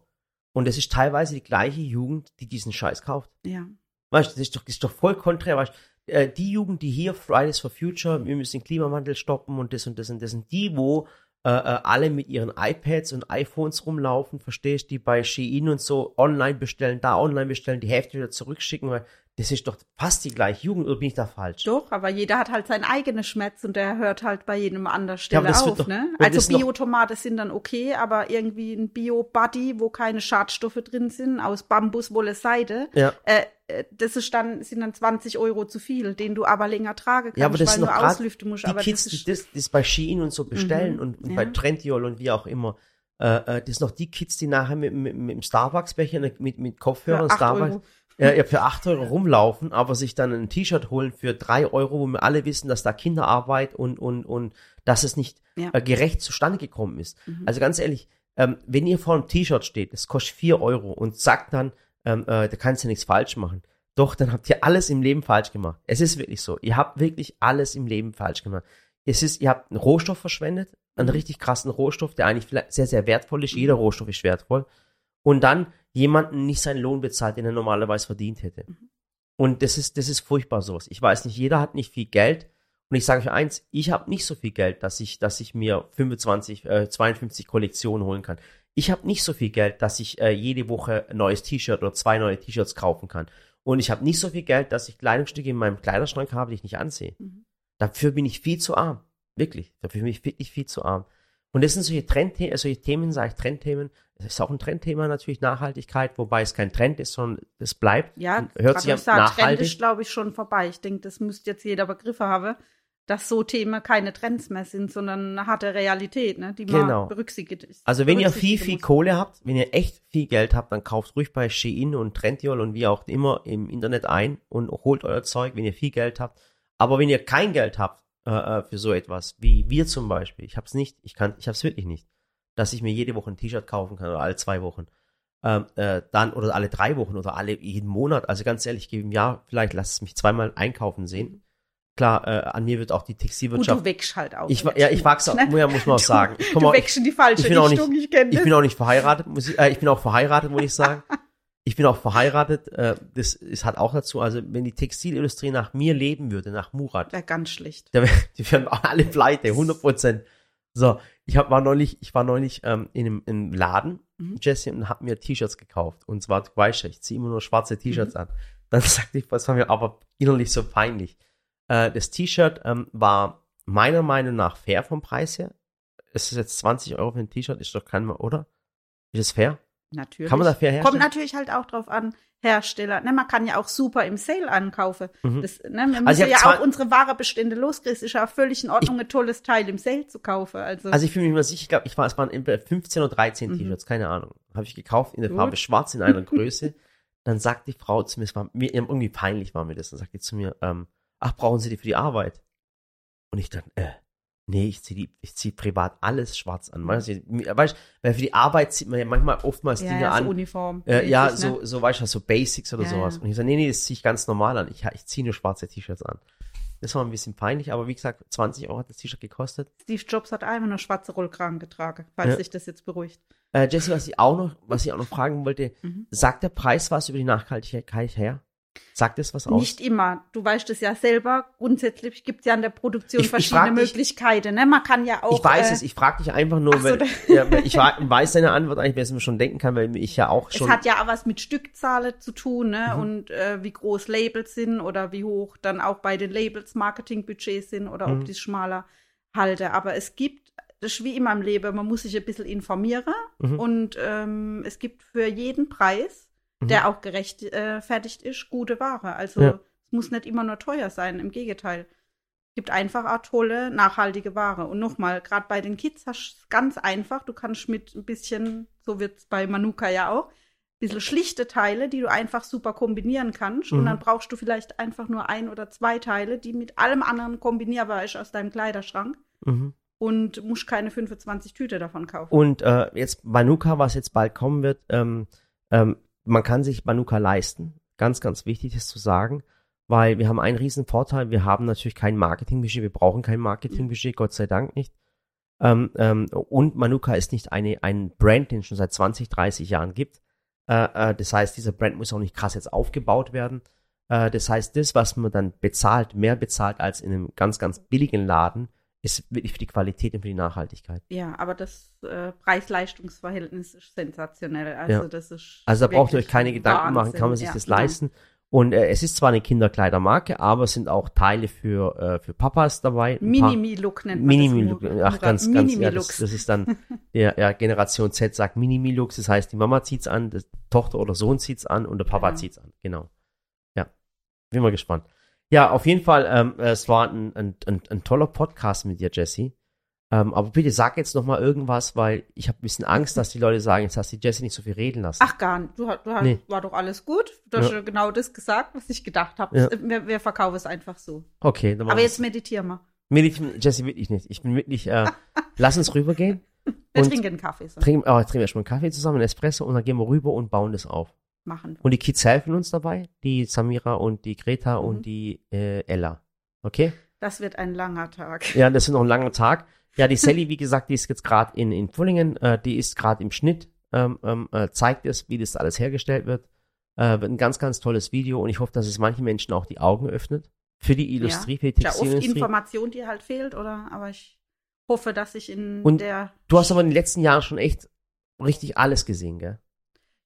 Und es ist teilweise die gleiche Jugend, die diesen Scheiß kauft. Ja. Weißt du, das ist doch, das ist doch voll konträr. Weißt äh, die Jugend, die hier Fridays for Future, wir müssen den Klimawandel stoppen und das und das und das sind die, wo äh, äh, alle mit ihren iPads und iPhones rumlaufen, verstehst du, die bei Shein und so online bestellen, da online bestellen, die Hälfte wieder zurückschicken, weil das ist doch fast die gleiche Jugend, oder bin ich da falsch? Doch, aber jeder hat halt seinen eigenen Schmerz und der hört halt bei jedem an der Stelle wird auf, doch- ne? Also Biotomate sind dann okay, aber irgendwie ein Bio-Buddy, wo keine Schadstoffe drin sind, aus Bambus, Wolle, Seide, Ja. äh, äh, das ist dann, sind dann 20 Euro zu viel, den du aber länger tragen kannst, Ja, aber das weil du auslüften musst. die aber Kids, das die ist, das, das bei Shein und so bestellen Mhm, und, und ja. bei Trendyol und wie auch immer, äh, äh, das sind noch die Kids, die nachher mit, mit, mit dem Starbucks-Becher, ne, mit, mit Kopfhörern acht Starbucks, Euro. Ja, für 8 Euro rumlaufen, aber sich dann ein T-Shirt holen für 3 Euro, wo wir alle wissen, dass da Kinderarbeit und, und, und dass es nicht Ja. äh, gerecht zustande gekommen ist. Mhm. Also ganz ehrlich, ähm, wenn ihr vor einem T-Shirt steht, das kostet 4 Euro und sagt dann, ähm, äh, da kannst du nichts falsch machen. Doch, dann habt ihr alles im Leben falsch gemacht. Es ist wirklich so. Ihr habt wirklich alles im Leben falsch gemacht. Es ist, ihr habt einen Rohstoff verschwendet, einen Mhm. richtig krassen Rohstoff, der eigentlich vielleicht sehr, sehr wertvoll ist. Jeder Rohstoff ist wertvoll. Und dann jemanden nicht seinen Lohn bezahlt, den er normalerweise verdient hätte. Mhm. Und das ist, das ist furchtbar sowas. Ich weiß nicht, jeder hat nicht viel Geld. Und ich sage euch eins, ich habe nicht so viel Geld, dass ich, dass ich mir 25, äh, 52 Kollektionen holen kann. Ich habe nicht so viel Geld, dass ich äh, jede Woche ein neues T-Shirt oder zwei neue T-Shirts kaufen kann. Und ich habe nicht so viel Geld, dass ich Kleidungsstücke in meinem Kleiderschrank habe, die ich nicht ansehe. Mhm. Dafür bin ich viel zu arm. Wirklich. Dafür bin ich wirklich viel zu arm. Und das sind solche Trendthemen, solche Themen, sage ich Trendthemen. Das ist auch ein Trendthema natürlich Nachhaltigkeit, wobei es kein Trend ist, sondern es bleibt. ja, hört sich ich sag, Trend nachhaltig. ist, glaube ich, schon vorbei. Ich denke, das müsste jetzt jeder Begriffe haben, dass so Themen keine Trends mehr sind, sondern eine harte Realität, ne, die man Genau. berücksichtigt ist. Also wenn ihr viel, viel muss. Kohle habt, wenn ihr echt viel Geld habt, dann kauft ruhig bei Shein und Trendyol und wie auch immer im Internet ein und holt euer Zeug, wenn ihr viel Geld habt. Aber wenn ihr kein Geld habt äh, äh, für so etwas, wie wir zum Beispiel, ich hab's nicht, ich kann, ich hab's wirklich nicht, dass ich mir jede Woche ein T-Shirt kaufen kann oder alle zwei Wochen, ähm, äh, dann oder alle drei Wochen oder alle jeden Monat. Also ganz ehrlich, ich gebe im Jahr vielleicht, lasst es mich zweimal einkaufen sehen. Klar, äh, an mir wird auch die Textilwirtschaft. du wächst halt auch. ich, ja, ich wachse, Ne? ja, muss man auch sagen. Ich Du auch, wächst in die falsche ich bin auch Richtung, ich kenne ich bin auch nicht verheiratet, muss ich, äh, ich bin auch verheiratet, muss ich sagen. Ich bin auch verheiratet, äh, das ist hat auch dazu, also wenn die Textilindustrie nach mir leben würde, nach Murat, Wäre ganz schlecht. der, die wären alle pleite, 100 Prozent. So, ich hab, war neulich, ich war neulich ähm, in einem, in einem Laden, Mhm. Jesse, und hab mir T-Shirts gekauft. Und zwar, du weißt ja, ich ziehe immer nur schwarze T-Shirts Mhm. an. Dann sagte ich, was war mir aber innerlich so peinlich. Äh, das T-Shirt ähm, war meiner Meinung nach fair vom Preis her. Es ist jetzt 20 Euro für ein T-Shirt, ist doch kein, oder? Ist es fair? Natürlich. Kann man da fair Kommt herstellen? natürlich halt auch drauf an, Hersteller. Ne, man kann ja auch super im Sale ankaufen. Mhm. Das, ne, wir müssen Also ich hab ja auch unsere Warebestände loskriegen. Es ist ja völlig in Ordnung, ein tolles Teil im Sale zu kaufen. Also, Also ich mir nicht mehr sicher, ich glaube, ich war, es waren entweder 15 oder 13 Mhm. T-Shirts, keine Ahnung. Habe ich gekauft in der Gut. Farbe schwarz in einer Größe. Dann sagt die Frau zu mir, es war mir irgendwie peinlich war mir das, dann sagt die zu mir, ähm, ach, brauchen Sie die für die Arbeit? Und ich dann, äh, nee, ich ziehe ziehe privat alles schwarz an. Weißt du, weißt, weil für die Arbeit zieht man ja manchmal oftmals ja, Dinge ja, an. so Uniform. Äh, ja, so, Ne? so, weißt du, so Basics oder Ja, sowas. Und ich sage, nee, nee, das ziehe ich ganz normal an. Ich, ich ziehe nur schwarze T-Shirts an. Das war ein bisschen peinlich, aber wie gesagt, 20 Euro hat das T-Shirt gekostet. Steve Jobs hat einmal nur schwarze Rollkragen getragen, falls sich das jetzt beruhigt. Äh, Jesse, was ich auch noch, was ich auch noch fragen wollte, Mhm. sagt der Preis was über die Nachhaltigkeit her? Sagt es was aus? Nicht immer. Du weißt es ja selber. Grundsätzlich gibt es ja in der Produktion Ich- ich verschiedene dich- Möglichkeiten. Ne? Man kann ja auch. ich weiß äh, es, ich frage dich einfach nur, ach so, ja, ich weiß deine Antwort eigentlich, wer es mir schon denken kann, weil ich ja auch Es schon. hat ja auch was mit Stückzahlen zu tun, ne? Mhm. Und äh, wie groß Labels sind oder wie hoch dann auch bei den Labels Marketingbudgets sind oder Mhm. ob die schmaler halte. Aber es gibt, das ist wie immer im Leben, man muss sich ein bisschen informieren Mhm. und ähm, es gibt für jeden Preis, Mhm. der auch gerechtfertigt ist, gute Ware. Also Ja. es muss nicht immer nur teuer sein, im Gegenteil. Es gibt einfach auch tolle, nachhaltige Ware. Und nochmal, gerade bei den Kids hast du es ganz einfach. Du kannst mit ein bisschen, so wird es bei Manuka ja auch, ein bisschen schlichte Teile, die du einfach super kombinieren kannst. Und Mhm. dann brauchst du vielleicht einfach nur ein oder zwei Teile, die mit allem anderen kombinierbar ist aus deinem Kleiderschrank. Mhm. Und musst keine 25 Tüte davon kaufen. Und äh, jetzt Manuka, was jetzt bald kommen wird, ähm, ähm, man kann sich Manuka leisten. Ganz, ganz wichtig ist zu sagen, weil wir haben einen riesen Vorteil. Wir haben natürlich kein Marketingbudget. Wir brauchen kein Marketingbudget, Gott sei Dank nicht. Ähm, ähm, und Manuka ist nicht eine, ein Brand, den es schon seit 20, 30 Jahren gibt. Äh, äh, das heißt, dieser Brand muss auch nicht krass jetzt aufgebaut werden. Äh, das heißt, das, was man dann bezahlt, mehr bezahlt als in einem ganz, ganz billigen Laden, ist wirklich für die Qualität und für die Nachhaltigkeit. Ja, aber das äh, Preis-Leistungs-Verhältnis ist sensationell. Also Ja. das ist Also da braucht ihr euch keine Gedanken machen, kann man sich Wahnsinn. das Ja, leisten. Und äh, es ist zwar eine Kinderkleidermarke, aber es sind auch Teile für, äh, für Papas dabei. Minimi-Look nennt man Minimi-Look. das. Ach, ganz, ganz, ja, das, das ist dann, der ja, Generation Z sagt Minimi-Looks, das heißt, die Mama zieht's an, die Tochter oder Sohn zieht's an und der Papa Genau. zieht's an. Genau. Ja. Bin mal gespannt. Ja, auf jeden Fall, ähm, es war ein, ein, ein, ein toller Podcast mit dir, Jesse. Ähm, aber bitte sag jetzt noch mal irgendwas, weil ich habe ein bisschen Angst, dass die Leute sagen, jetzt hast du Jesse nicht so viel reden lassen. Ach gar nicht. Du, hast- du hast, Nee. war doch alles gut. Du hast Ja. genau das gesagt, was ich gedacht habe. Ja. Wir, wir verkaufen es einfach so. Okay, dann Aber jetzt meditieren wir. Meditieren, Jesse, wirklich nicht. Ich bin wirklich, äh, lass uns rübergehen. Wir trinken einen Kaffee. So. Trinken, oh, trinken wir erstmal einen Kaffee zusammen, einen Espresso und dann gehen wir rüber und bauen das auf. Machen. Und die Kids helfen uns dabei, die Samira und die Greta Mhm. und die äh, Ella. Okay? Das wird ein langer Tag. Ja, das ist noch ein langer Tag. Ja, die Sally, wie gesagt, die ist jetzt gerade in, in Pfullingen, äh, die ist gerade im Schnitt, ähm, ähm, äh, zeigt es, wie das alles hergestellt wird. Äh, wird ein ganz, ganz tolles Video und ich hoffe, dass es manchen Menschen auch die Augen öffnet. Für die Industrie, für die Ja, oft Textilindustrie. Information, die halt fehlt, oder? Aber ich hoffe, dass ich in Und der Du hast aber in den letzten Jahren schon echt richtig alles gesehen, gell?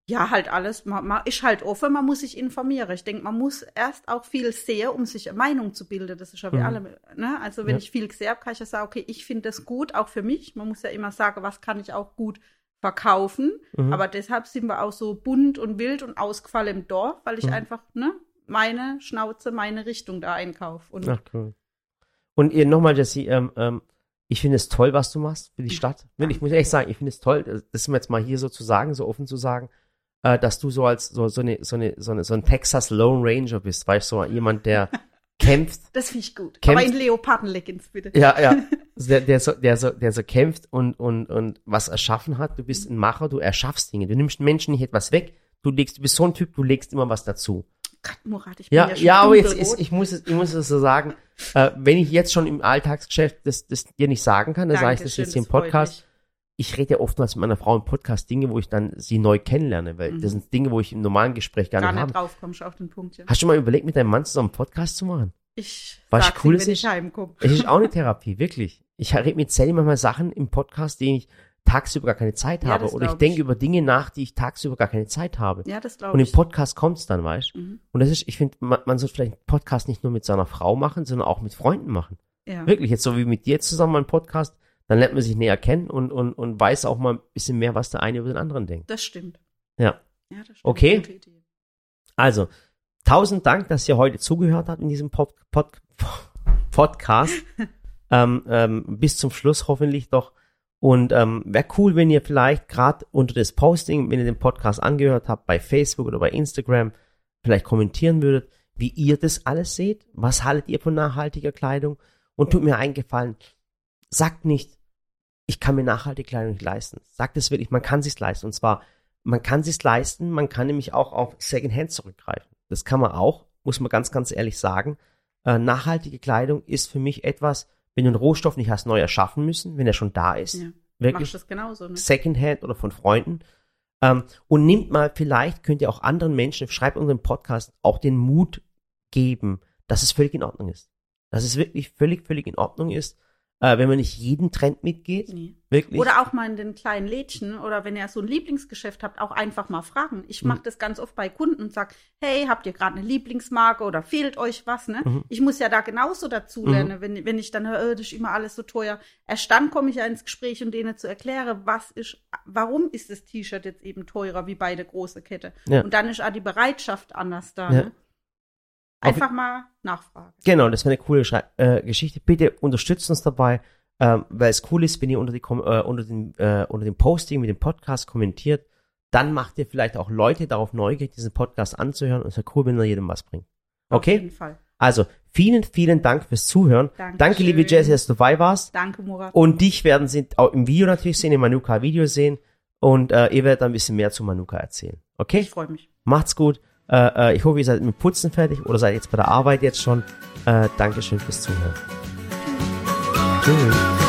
Ja, halt alles. Man, man ist halt offen, man muss sich informieren. Ich denke, man muss erst auch viel sehen, um sich eine Meinung zu bilden. Das ist ja wie Mhm. alle. Ne? Also wenn Ja. ich viel gesehen habe, kann ich ja sagen, okay, ich finde das gut, auch für mich. Man muss ja immer sagen, was kann ich auch gut verkaufen. Mhm. Aber deshalb sind wir auch so bunt und wild und ausgefallen im Dorf, weil ich Mhm. einfach ne, meine Schnauze, meine Richtung da einkaufe. Und Ach, cool. Und ihr nochmal, Jesse, ähm, ähm, ich finde es toll, was du machst für die Stadt. Wirklich, Ich muss ehrlich sagen, ich finde es toll, das ist mir jetzt mal hier so zu sagen, so offen zu sagen, äh, dass du so als so, so, eine, so, eine, so, eine, so ein Texas Lone Ranger bist, weißt du, so jemand, der kämpft. das finde ich gut. Kämpft- Aber in Leopardenleggings bitte. Ja, ja. Der, der, so, der, so, der so kämpft und, und, und was erschaffen hat. Du bist ein Macher, du erschaffst Dinge. Du nimmst Menschen nicht etwas weg. Du legst, du bist so ein Typ, du legst immer was dazu. Gott, Murat, ich bin Ja, ja, ja, aber jetzt ist, ich muss es, ich muss es so sagen, äh, wenn ich jetzt schon im Alltagsgeschäft das, das dir nicht sagen kann, dann sage ich das jetzt hier im Podcast. Ich rede ja oftmals mit meiner Frau im Podcast Dinge, wo ich dann sie neu kennenlerne, weil Mhm. das sind Dinge, wo ich im normalen Gespräch gar, Gar nicht nicht drauf kommst auf den Punkt, ja. Hast du mal überlegt, mit deinem Mann zusammen einen Podcast zu machen? Ich Was cool wenn ich heimkomme. Es ist auch eine Therapie, wirklich. Ich rede mit Sally manchmal Sachen im Podcast, die ich tagsüber gar keine Zeit Ja, habe. Oder ich glaub denke ich. über Dinge nach, die ich tagsüber gar keine Zeit habe. Ja, das Und glaube im ich. Podcast kommt's dann, weißt du? Mhm. Und das ist, ich finde, man, man sollte vielleicht einen Podcast nicht nur mit seiner Frau machen, sondern auch mit Freunden machen. Ja. Wirklich, jetzt so wie mit dir zusammen einen Podcast, dann lernt man sich näher kennen und, und, und weiß auch mal ein bisschen mehr, was der eine über den anderen denkt. Das stimmt. Ja. Ja, das stimmt. Okay. Also, tausend Dank, dass ihr heute zugehört habt in diesem Pod, Pod, Podcast. ähm, ähm, bis zum Schluss hoffentlich doch. Und ähm, wäre cool, wenn ihr vielleicht gerade unter das Posting, wenn ihr den Podcast angehört habt, bei Facebook oder bei Instagram, vielleicht kommentieren würdet, wie ihr das alles seht. Was haltet ihr von nachhaltiger Kleidung? Und tut mir einen Gefallen, sagt nicht, ich kann mir nachhaltige Kleidung nicht leisten. Sagt es wirklich, man kann sich's leisten. Und zwar, man kann sich's leisten, man kann nämlich auch auf Secondhand zurückgreifen. Das kann man auch, muss man ganz, ganz ehrlich sagen. Äh, nachhaltige Kleidung ist für mich etwas, wenn du einen Rohstoff nicht hast neu erschaffen müssen, wenn er schon da ist, Ja. wirklich Machst das genauso, ne? Secondhand oder von Freunden. Ähm, und nimmt mal, vielleicht könnt ihr auch anderen Menschen, schreibt unseren Podcast, auch den Mut geben, dass es völlig in Ordnung ist. Dass es wirklich völlig, völlig in Ordnung ist, äh, wenn man nicht jeden Trend mitgeht. Nee. Wirklich. Oder auch mal in den kleinen Lädchen oder wenn ihr so ein Lieblingsgeschäft habt, auch einfach mal fragen. Ich Mhm. mache das ganz oft bei Kunden und sag, hey, habt ihr gerade eine Lieblingsmarke oder fehlt euch was? Ne? Mhm. Ich muss ja da genauso dazu Mhm. wenn, wenn ich dann höre, äh, das ist immer alles so teuer. Erst dann komme ich ja ins Gespräch, um denen zu erklären, was ist, warum ist das T-Shirt jetzt eben teurer wie bei der großen Kette. Ja. Und dann ist auch die Bereitschaft anders da. Ja. Ne? Einfach mal nachfragen. Genau, das wäre eine coole Schrei äh, Geschichte. Bitte unterstützt uns dabei, ähm, weil es cool ist, wenn ihr unter, die, äh, unter, dem, äh, unter dem Posting mit dem Podcast kommentiert. Dann macht ihr vielleicht auch Leute darauf neugierig, diesen Podcast anzuhören. Und es wäre cool, wenn er jedem was bringt. Auf Okay? jeden Fall. Also, vielen, vielen Dank fürs Zuhören. Dankeschön. Danke, liebe Jessie, dass du dabei warst. Danke, Murat. Und dich werden sie auch im Video natürlich sehen, im Manuka-Video sehen. Und äh, ihr werdet ein bisschen mehr zu Manuka erzählen. Okay? Ich freue mich. Macht's gut. Äh, äh, ich hoffe, ihr seid mit Putzen fertig oder seid jetzt bei der Arbeit jetzt schon. Äh, Dankeschön fürs Zuhören. Tschüss.